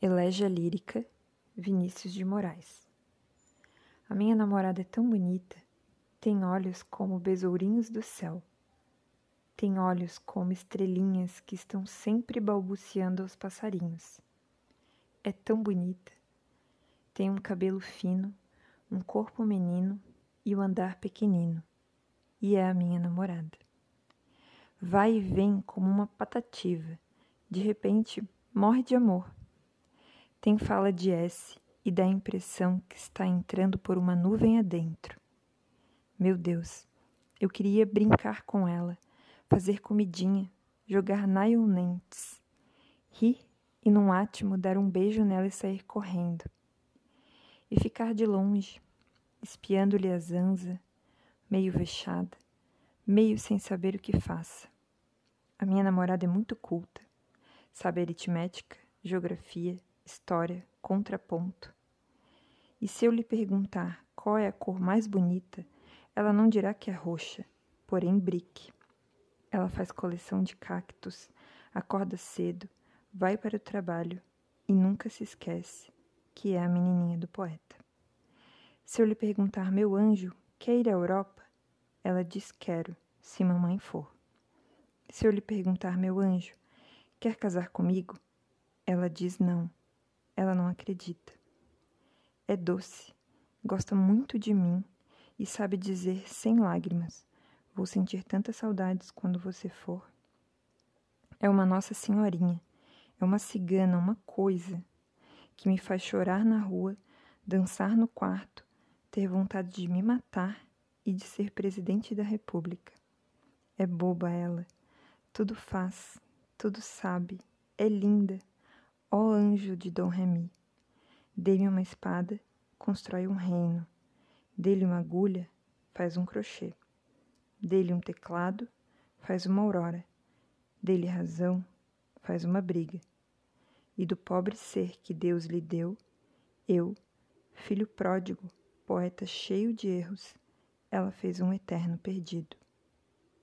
Elegia lírica, Vinícius de Moraes. A minha namorada é tão bonita, tem olhos como besourinhos do céu. Tem olhos como estrelinhas que estão sempre balbuciando aos passarinhos. É tão bonita. Tem um cabelo fino, um corpo menino e o um andar pequenino. E é a minha namorada. Vai e vem como uma patativa. De repente, morre de amor tem fala de S e dá a impressão que está entrando por uma nuvem adentro. Meu Deus, eu queria brincar com ela, fazer comidinha, jogar naionentes, rir e num átimo dar um beijo nela e sair correndo. E ficar de longe, espiando-lhe a zanza, meio vexada, meio sem saber o que faça. A minha namorada é muito culta, sabe aritmética, geografia, história, contraponto. E se eu lhe perguntar qual é a cor mais bonita, ela não dirá que é roxa, porém brique. Ela faz coleção de cactos, acorda cedo, vai para o trabalho e nunca se esquece que é a menininha do poeta. Se eu lhe perguntar, meu anjo, quer ir à Europa? Ela diz quero, se mamãe for. Se eu lhe perguntar, meu anjo, quer casar comigo? Ela diz não, ela não acredita. É doce, gosta muito de mim e sabe dizer sem lágrimas: Vou sentir tantas saudades quando você for. É uma Nossa Senhorinha, é uma cigana, uma coisa que me faz chorar na rua, dançar no quarto, ter vontade de me matar e de ser presidente da República. É boba ela, tudo faz, tudo sabe, é linda Ó anjo de Dom Remy, dê-me uma espada, constrói um reino. Dê-lhe uma agulha, faz um crochê. Dê-lhe um teclado, faz uma aurora. Dê-lhe razão, faz uma briga. E do pobre ser que Deus lhe deu, eu, filho pródigo, poeta cheio de erros, ela fez um eterno perdido.